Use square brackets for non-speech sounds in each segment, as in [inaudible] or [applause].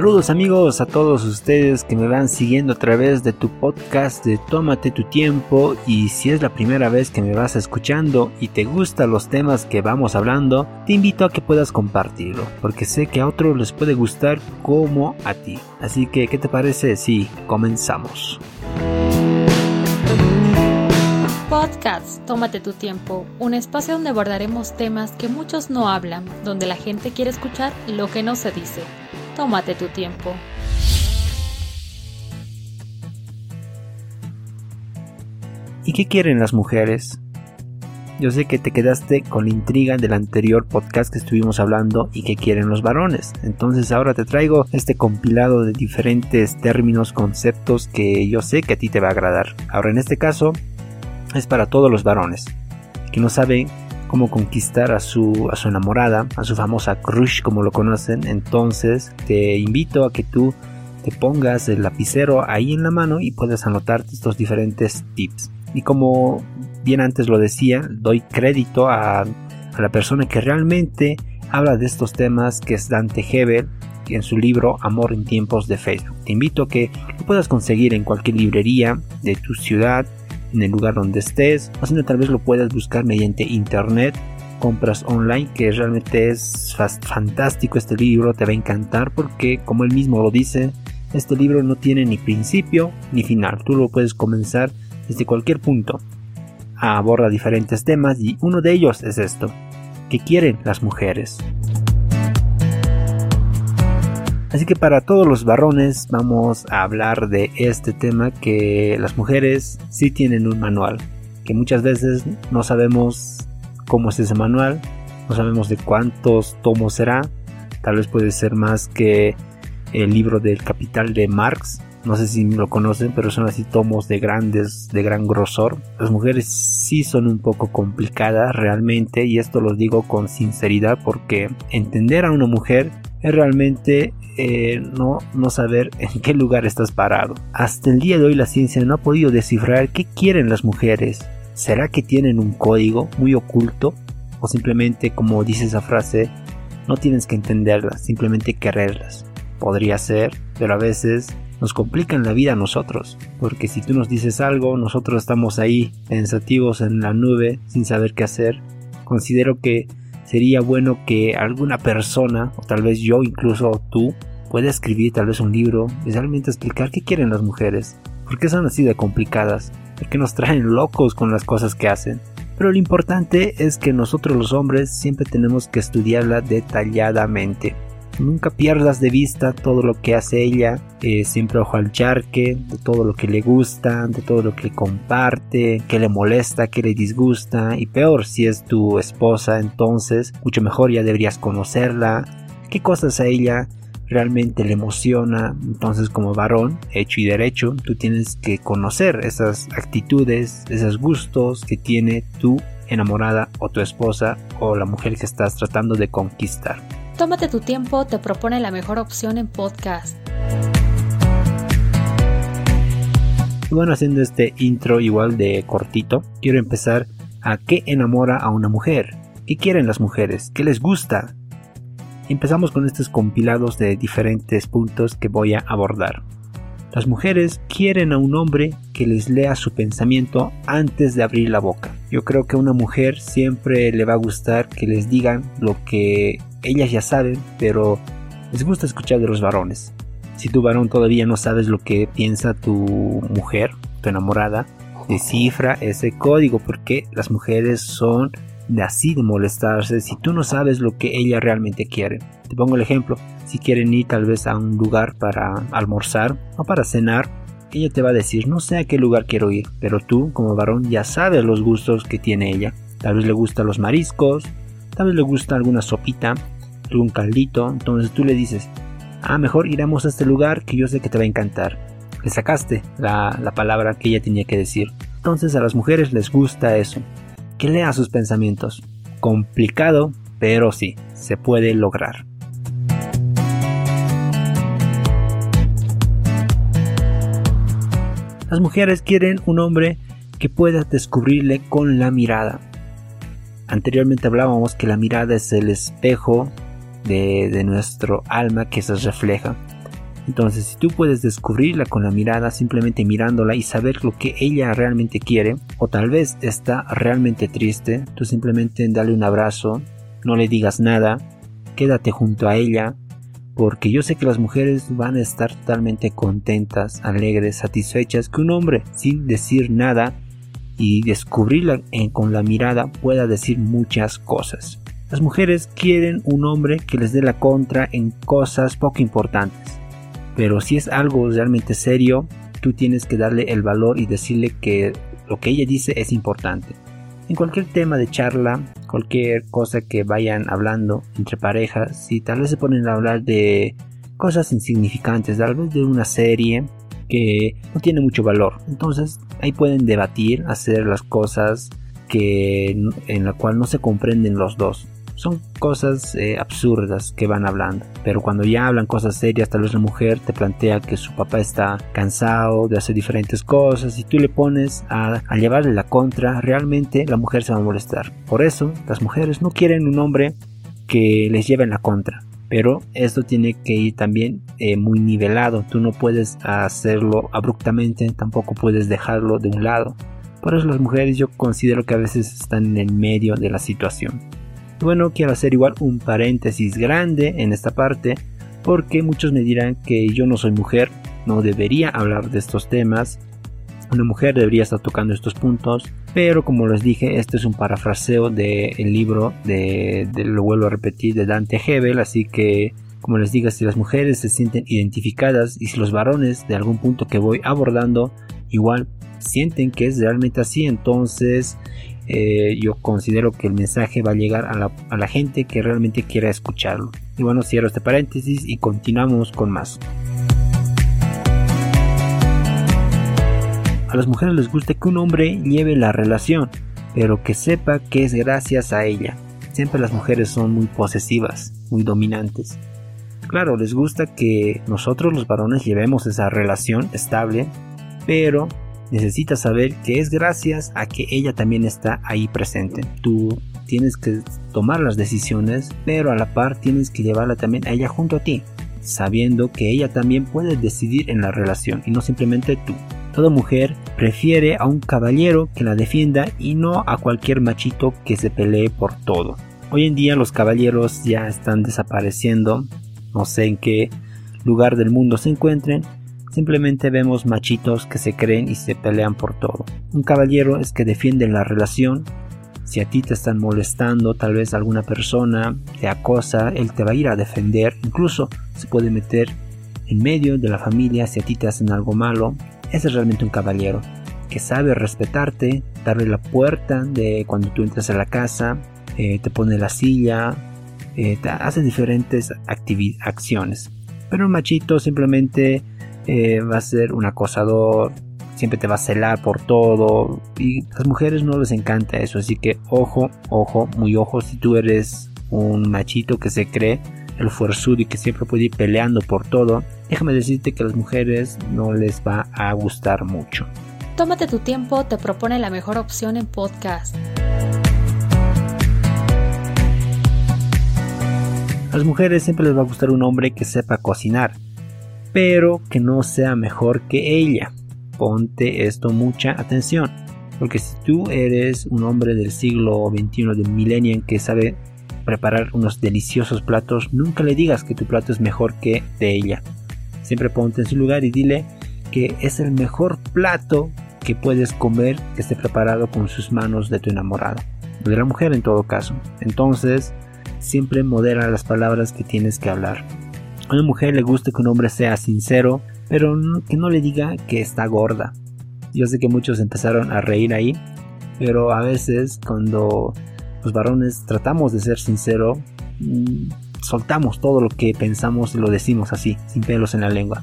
Saludos amigos a todos ustedes que me van siguiendo a través de tu podcast de Tómate tu tiempo y si es la primera vez que me vas escuchando y te gustan los temas que vamos hablando, te invito a que puedas compartirlo porque sé que a otros les puede gustar como a ti. Así que, ¿qué te parece si comenzamos? Podcast Tómate tu tiempo, un espacio donde abordaremos temas que muchos no hablan, donde la gente quiere escuchar lo que no se dice. Tómate tu tiempo. ¿Y qué quieren las mujeres? Yo sé que te quedaste con la intriga del anterior podcast que estuvimos hablando y qué quieren los varones. Entonces ahora te traigo este compilado de diferentes términos, conceptos que yo sé que a ti te va a agradar. Ahora en este caso es para todos los varones que no saben cómo conquistar a su, a su enamorada, a su famosa crush como lo conocen, entonces te invito a que tú te pongas el lapicero ahí en la mano y puedas anotar estos diferentes tips. Y como bien antes lo decía, doy crédito a, a la persona que realmente habla de estos temas, que es Dante Hebel, en su libro Amor en tiempos de Facebook. Te invito a que lo puedas conseguir en cualquier librería de tu ciudad, en el lugar donde estés, o si no, tal vez lo puedas buscar mediante internet, compras online, que realmente es fantástico este libro, te va a encantar porque, como él mismo lo dice, este libro no tiene ni principio ni final, tú lo puedes comenzar desde cualquier punto. Aborda diferentes temas y uno de ellos es esto, ¿qué quieren las mujeres? Así que para todos los varones vamos a hablar de este tema que las mujeres sí tienen un manual, que muchas veces no sabemos cómo es ese manual, no sabemos de cuántos tomos será, tal vez puede ser más que el libro del Capital de Marx, no sé si lo conocen, pero son así tomos de grandes, de gran grosor. Las mujeres sí son un poco complicadas realmente y esto lo digo con sinceridad porque entender a una mujer es realmente eh, no, no saber [laughs] en qué lugar estás parado. Hasta el día de hoy la ciencia no ha podido descifrar qué quieren las mujeres. ¿Será que tienen un código muy oculto? ¿O simplemente, como dice esa frase, no tienes que entenderlas, simplemente quererlas? Podría ser, pero a veces nos complican la vida a nosotros, porque si tú nos dices algo, nosotros estamos ahí pensativos en la nube sin saber qué hacer. Considero que sería bueno que alguna persona, o tal vez yo incluso tú, pueda escribir tal vez un libro y realmente explicar qué quieren las mujeres, por qué son así de complicadas, por qué nos traen locos con las cosas que hacen. Pero lo importante es que nosotros los hombres siempre tenemos que estudiarla detalladamente. Nunca pierdas de vista todo lo que hace ella, eh, siempre ojo al charque, de todo lo que le gusta, de todo lo que comparte, que le molesta, que le disgusta, y peor si es tu esposa, entonces mucho mejor ya deberías conocerla, qué cosas a ella realmente le emociona. Entonces como varón, hecho y derecho, tú tienes que conocer esas actitudes, esos gustos que tiene tu enamorada o tu esposa o la mujer que estás tratando de conquistar. Tómate tu tiempo, te propone la mejor opción en podcast. Bueno, haciendo este intro igual de cortito, quiero empezar a qué enamora a una mujer. ¿Qué quieren las mujeres? ¿Qué les gusta? Empezamos con estos compilados de diferentes puntos que voy a abordar. Las mujeres quieren a un hombre que les lea su pensamiento antes de abrir la boca. Yo creo que a una mujer siempre le va a gustar que les digan lo que ellas ya saben, pero les gusta escuchar de los varones. Si tu varón todavía no sabes lo que piensa tu mujer, tu enamorada, descifra ese código porque las mujeres son de así de molestarse si tú no sabes lo que ella realmente quiere. Te pongo el ejemplo, si quieren ir tal vez a un lugar para almorzar o para cenar, ella te va a decir no sé a qué lugar quiero ir, pero tú como varón ya sabes los gustos que tiene ella. Tal vez le gustan los mariscos, tal vez le gusta alguna sopita, algún caldito, entonces tú le dices, ah, mejor iremos a este lugar que yo sé que te va a encantar. Le sacaste la, la palabra que ella tenía que decir. Entonces a las mujeres les gusta eso, que lea sus pensamientos. Complicado, pero sí, se puede lograr. Las mujeres quieren un hombre que pueda descubrirle con la mirada. Anteriormente hablábamos que la mirada es el espejo de, nuestro alma que se refleja. Entonces, si tú puedes descubrirla con la mirada, simplemente mirándola y saber lo que ella realmente quiere, o tal vez está realmente triste, tú simplemente dale un abrazo, no le digas nada, quédate junto a ella, porque yo sé que las mujeres van a estar totalmente contentas, alegres, satisfechas que un hombre, sin decir nada y descubrirla con la mirada, pueda decir muchas cosas. Las mujeres quieren un hombre que les dé la contra en cosas poco importantes. Pero si es algo realmente serio, tú tienes que darle el valor y decirle que lo que ella dice es importante. En cualquier tema de charla, cualquier cosa que vayan hablando entre parejas, si tal vez se ponen a hablar de cosas insignificantes, tal vez de una serie que no tiene mucho valor, entonces ahí pueden debatir, hacer las cosas que en la cual no se comprenden los dos son cosas eh, absurdas que van hablando. Pero cuando ya hablan cosas serias, tal vez la mujer te plantea que su papá está cansado de hacer diferentes cosas y tú le pones a, llevarle la contra, realmente la mujer se va a molestar. Por eso las mujeres no quieren un hombre que les lleve en la contra. Pero esto tiene que ir también eh, muy nivelado. Tú no puedes hacerlo abruptamente, tampoco puedes dejarlo de un lado. Por eso las mujeres yo considero que a veces están en el medio de la situación. Bueno, quiero hacer igual un paréntesis grande en esta parte porque muchos me dirán que yo no soy mujer, no debería hablar de estos temas. Una mujer debería estar tocando estos puntos, pero como les dije, este es un parafraseo del libro de, lo vuelvo a repetir, de Dante Hebel, así que como les digo, si las mujeres se sienten identificadas y si los varones de algún punto que voy abordando igual sienten que es realmente así, entonces eh, yo considero que el mensaje va a llegar a la, gente que realmente quiera escucharlo. Y bueno, cierro este paréntesis y continuamos con más. A las mujeres les gusta que un hombre lleve la relación, pero que sepa que es gracias a ella. Siempre las mujeres son muy posesivas, muy dominantes. Claro, les gusta que nosotros los varones llevemos esa relación estable, pero necesitas saber que es gracias a que ella también está ahí presente. Tú tienes que tomar las decisiones, pero a la par tienes que llevarla también a ella junto a ti, sabiendo que ella también puede decidir en la relación y no simplemente tú. Toda mujer prefiere a un caballero que la defienda y no a cualquier machito que se pelee por todo. Hoy en día los caballeros ya están desapareciendo, no sé en qué lugar del mundo se encuentren, Simplemente vemos machitos que se creen y se pelean por todo. Un caballero es que defiende la relación. Si a ti te están molestando, tal vez alguna persona te acosa, él te va a ir a defender. Incluso se puede meter en medio de la familia si a ti te hacen algo malo. Ese es realmente un caballero que sabe respetarte, darle la puerta de cuando tú entras a la casa, eh, te pone la silla, eh, te hace diferentes acciones. Pero un machito simplemente eh, va a ser un acosador, siempre te va a celar por todo y a las mujeres no les encanta eso, así que ojo, ojo, muy ojo si tú eres un machito que se cree el fuerzudo y que siempre puede ir peleando por todo, déjame decirte que a las mujeres no les va a gustar mucho. Tómate tu tiempo, te propone la mejor opción en podcast. A las mujeres siempre les va a gustar un hombre que sepa cocinar pero que no sea mejor que ella. Ponte esto mucha atención, porque si tú eres un hombre del siglo XXI, del millennium, que sabe preparar unos deliciosos platos, nunca le digas que tu plato es mejor que de ella. Siempre ponte en su lugar y dile que es el mejor plato que puedes comer que esté preparado con sus manos de tu enamorada, de la mujer en todo caso. Entonces, siempre modera las palabras que tienes que hablar. A una mujer le gusta que un hombre sea sincero, pero que no le diga que está gorda. Yo sé que muchos empezaron a reír ahí, pero a veces cuando los varones tratamos de ser sinceros, mm, soltamos todo lo que pensamos y lo decimos así, sin pelos en la lengua.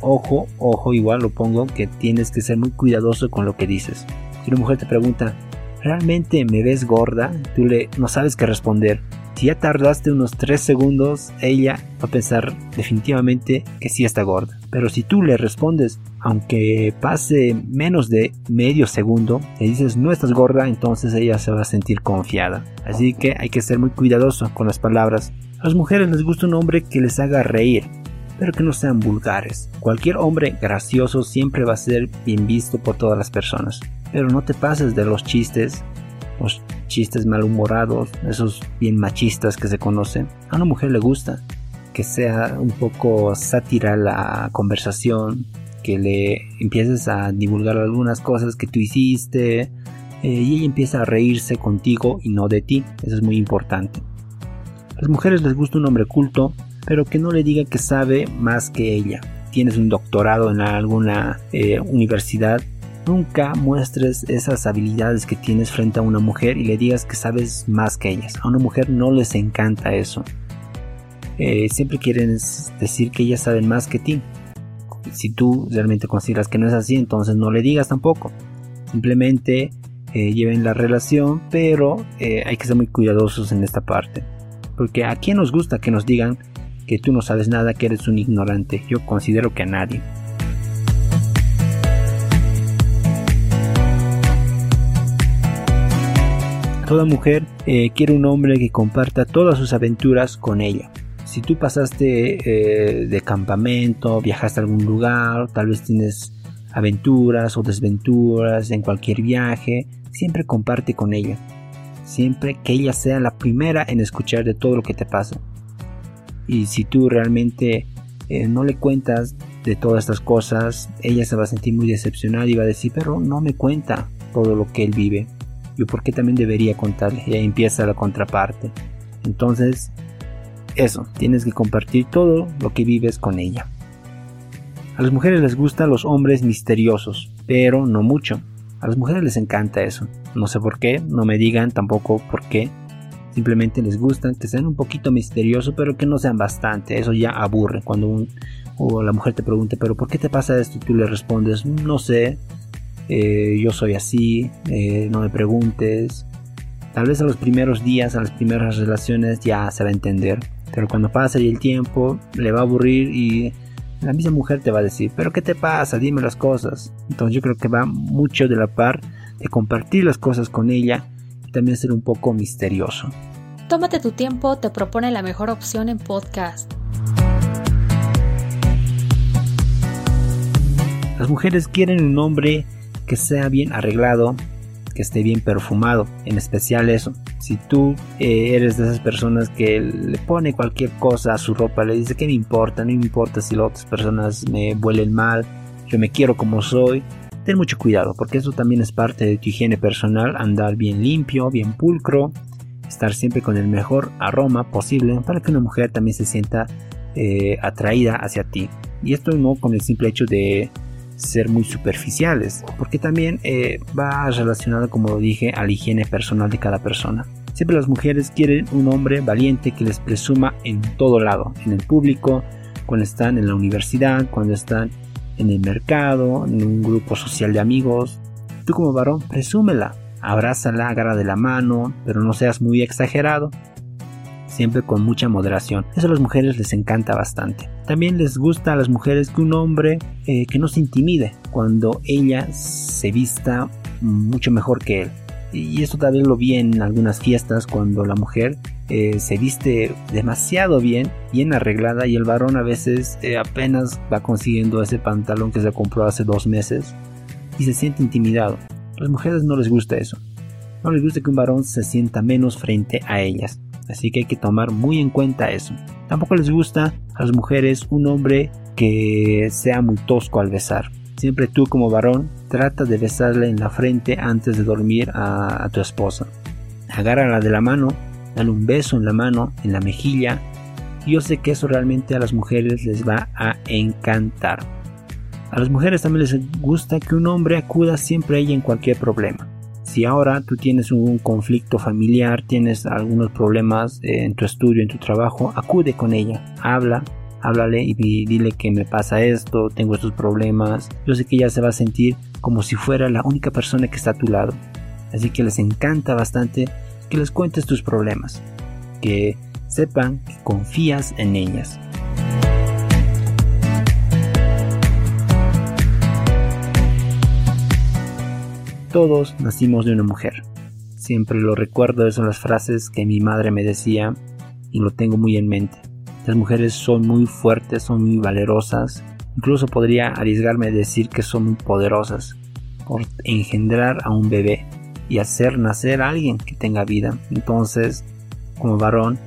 Ojo, ojo, igual lo pongo, que tienes que ser muy cuidadoso con lo que dices. Si una mujer te pregunta, ¿realmente me ves gorda? Tú le no sabes qué responder. Si ya tardaste unos 3 segundos, ella va a pensar definitivamente que sí está gorda. Pero si tú le respondes, aunque pase menos de medio segundo, le dices no estás gorda, entonces ella se va a sentir confiada. Así que hay que ser muy cuidadoso con las palabras. A las mujeres les gusta un hombre que les haga reír, pero que no sean vulgares. Cualquier hombre gracioso siempre va a ser bien visto por todas las personas, pero no te pases de los chistes, los chistes malhumorados, esos bien machistas que se conocen. A una mujer le gusta que sea un poco sátira la conversación, que le empieces a divulgar algunas cosas que tú hiciste eh, y ella empieza a reírse contigo y no de ti. Eso es muy importante. A las mujeres les gusta un hombre culto, pero que no le diga que sabe más que ella. Tienes un doctorado en alguna eh, universidad, nunca muestres esas habilidades que tienes frente a una mujer y le digas que sabes más que ellas. A una mujer no les encanta eso. Eh, siempre quieren decir que ellas saben más que ti. Si tú realmente consideras que no es así, entonces no le digas tampoco. Simplemente eh, lleven la relación, pero hay que ser muy cuidadosos en esta parte. Porque a quién nos gusta que nos digan que tú no sabes nada, que eres un ignorante. Yo considero que a nadie. Toda mujer eh, quiere un hombre que comparta todas sus aventuras con ella. Si tú pasaste eh, de campamento, viajaste a algún lugar, tal vez tienes aventuras o desventuras en cualquier viaje, siempre comparte con ella. Siempre que ella sea la primera en escuchar de todo lo que te pasa. Y si tú realmente eh, no le cuentas de todas estas cosas, ella se va a sentir muy decepcionada y va a decir, pero no me cuenta todo lo que él vive. Yo por qué también debería contarle. Y ahí empieza la contraparte. Entonces, eso, tienes que compartir todo lo que vives con ella. A las mujeres les gustan los hombres misteriosos, pero no mucho. A las mujeres les encanta eso. No sé por qué, no me digan tampoco por qué. Simplemente les gustan que sean un poquito misteriosos, pero que no sean bastante. Eso ya aburre. Cuando un, o la mujer te pregunte, pero ¿por qué te pasa esto? Y tú le respondes, no sé, eh, yo soy así, eh, no me preguntes. Tal vez a los primeros días, a las primeras relaciones ya se va a entender. Pero cuando pasa y el tiempo, le va a aburrir y la misma mujer te va a decir, pero ¿qué te pasa? Dime las cosas. Entonces yo creo que va mucho de la par de compartir las cosas con ella también ser un poco misterioso. Tómate tu tiempo te propone la mejor opción en podcast. Las mujeres quieren un hombre que sea bien arreglado, que esté bien perfumado, en especial eso. Si tú eh, eres de esas personas que le pone cualquier cosa a su ropa, le dice que me importa, no me importa si las otras personas me huelen mal, yo me quiero como soy, ten mucho cuidado porque eso también es parte de tu higiene personal, andar bien limpio, bien pulcro, estar siempre con el mejor aroma posible para que una mujer también se sienta eh, atraída hacia ti. Y esto no con el simple hecho de ser muy superficiales, porque también eh, va relacionado, como lo dije, a la higiene personal de cada persona. Siempre las mujeres quieren un hombre valiente que les presuma en todo lado, en el público, cuando están en la universidad, cuando están en el mercado, en un grupo social de amigos. Tú como varón, presúmela, abrázala, agarra de la mano, pero no seas muy exagerado. Siempre con mucha moderación. Eso a las mujeres les encanta bastante. También les gusta a las mujeres que un hombre eh, que no se intimide cuando ella se vista mucho mejor que él. Y esto también lo vi en algunas fiestas cuando la mujer eh, se viste demasiado bien, bien arreglada y el varón a veces eh, apenas va consiguiendo ese pantalón que se compró hace dos meses y se siente intimidado. A las mujeres no les gusta eso. No les gusta que un varón se sienta menos frente a ellas. Así que hay que tomar muy en cuenta eso. Tampoco les gusta a las mujeres un hombre que sea muy tosco al besar. Siempre tú como varón trata de besarle en la frente antes de dormir a, tu esposa. Agárrala de la mano dale un beso en la mano, en la mejilla. Yo sé que eso realmente a las mujeres les va a encantar. A las mujeres también les gusta que un hombre acuda siempre a ella en cualquier problema. Si ahora tú tienes un conflicto familiar, tienes algunos problemas en tu estudio, en tu trabajo, acude con ella, habla, háblale y dile que me pasa esto, tengo estos problemas. Yo sé que ella se va a sentir como si fuera la única persona que está a tu lado. Así que les encanta bastante que les cuentes tus problemas, que sepan que confías en ellas. Todos nacimos de una mujer. Siempre lo recuerdo, son las frases que mi madre me decía y lo tengo muy en mente. Las mujeres son muy fuertes, son muy valerosas, incluso podría arriesgarme a decir que son muy poderosas por engendrar a un bebé y hacer nacer a alguien que tenga vida. Entonces, como varón,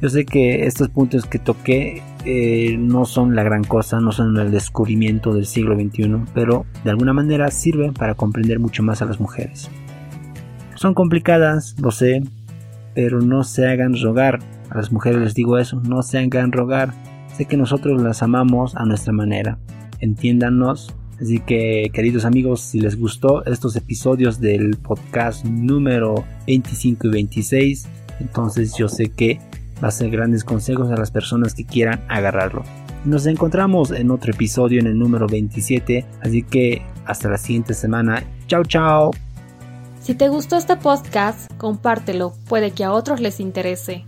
yo sé que estos puntos que toqué eh, no son la gran cosa, no son el descubrimiento del siglo XXI, pero de alguna manera sirven para comprender mucho más a las mujeres. Son complicadas, lo sé, pero no se hagan rogar. A las mujeres les digo eso, no se hagan rogar. Sé que nosotros las amamos a nuestra manera. Entiéndanos. Así que, queridos amigos, si les gustó estos episodios del podcast número 25 y 26, entonces yo sé que va a ser grandes consejos a las personas que quieran agarrarlo. Nos encontramos en otro episodio en el número 27, así que hasta la siguiente semana. Chao, chao. Si te gustó este podcast, compártelo, puede que a otros les interese.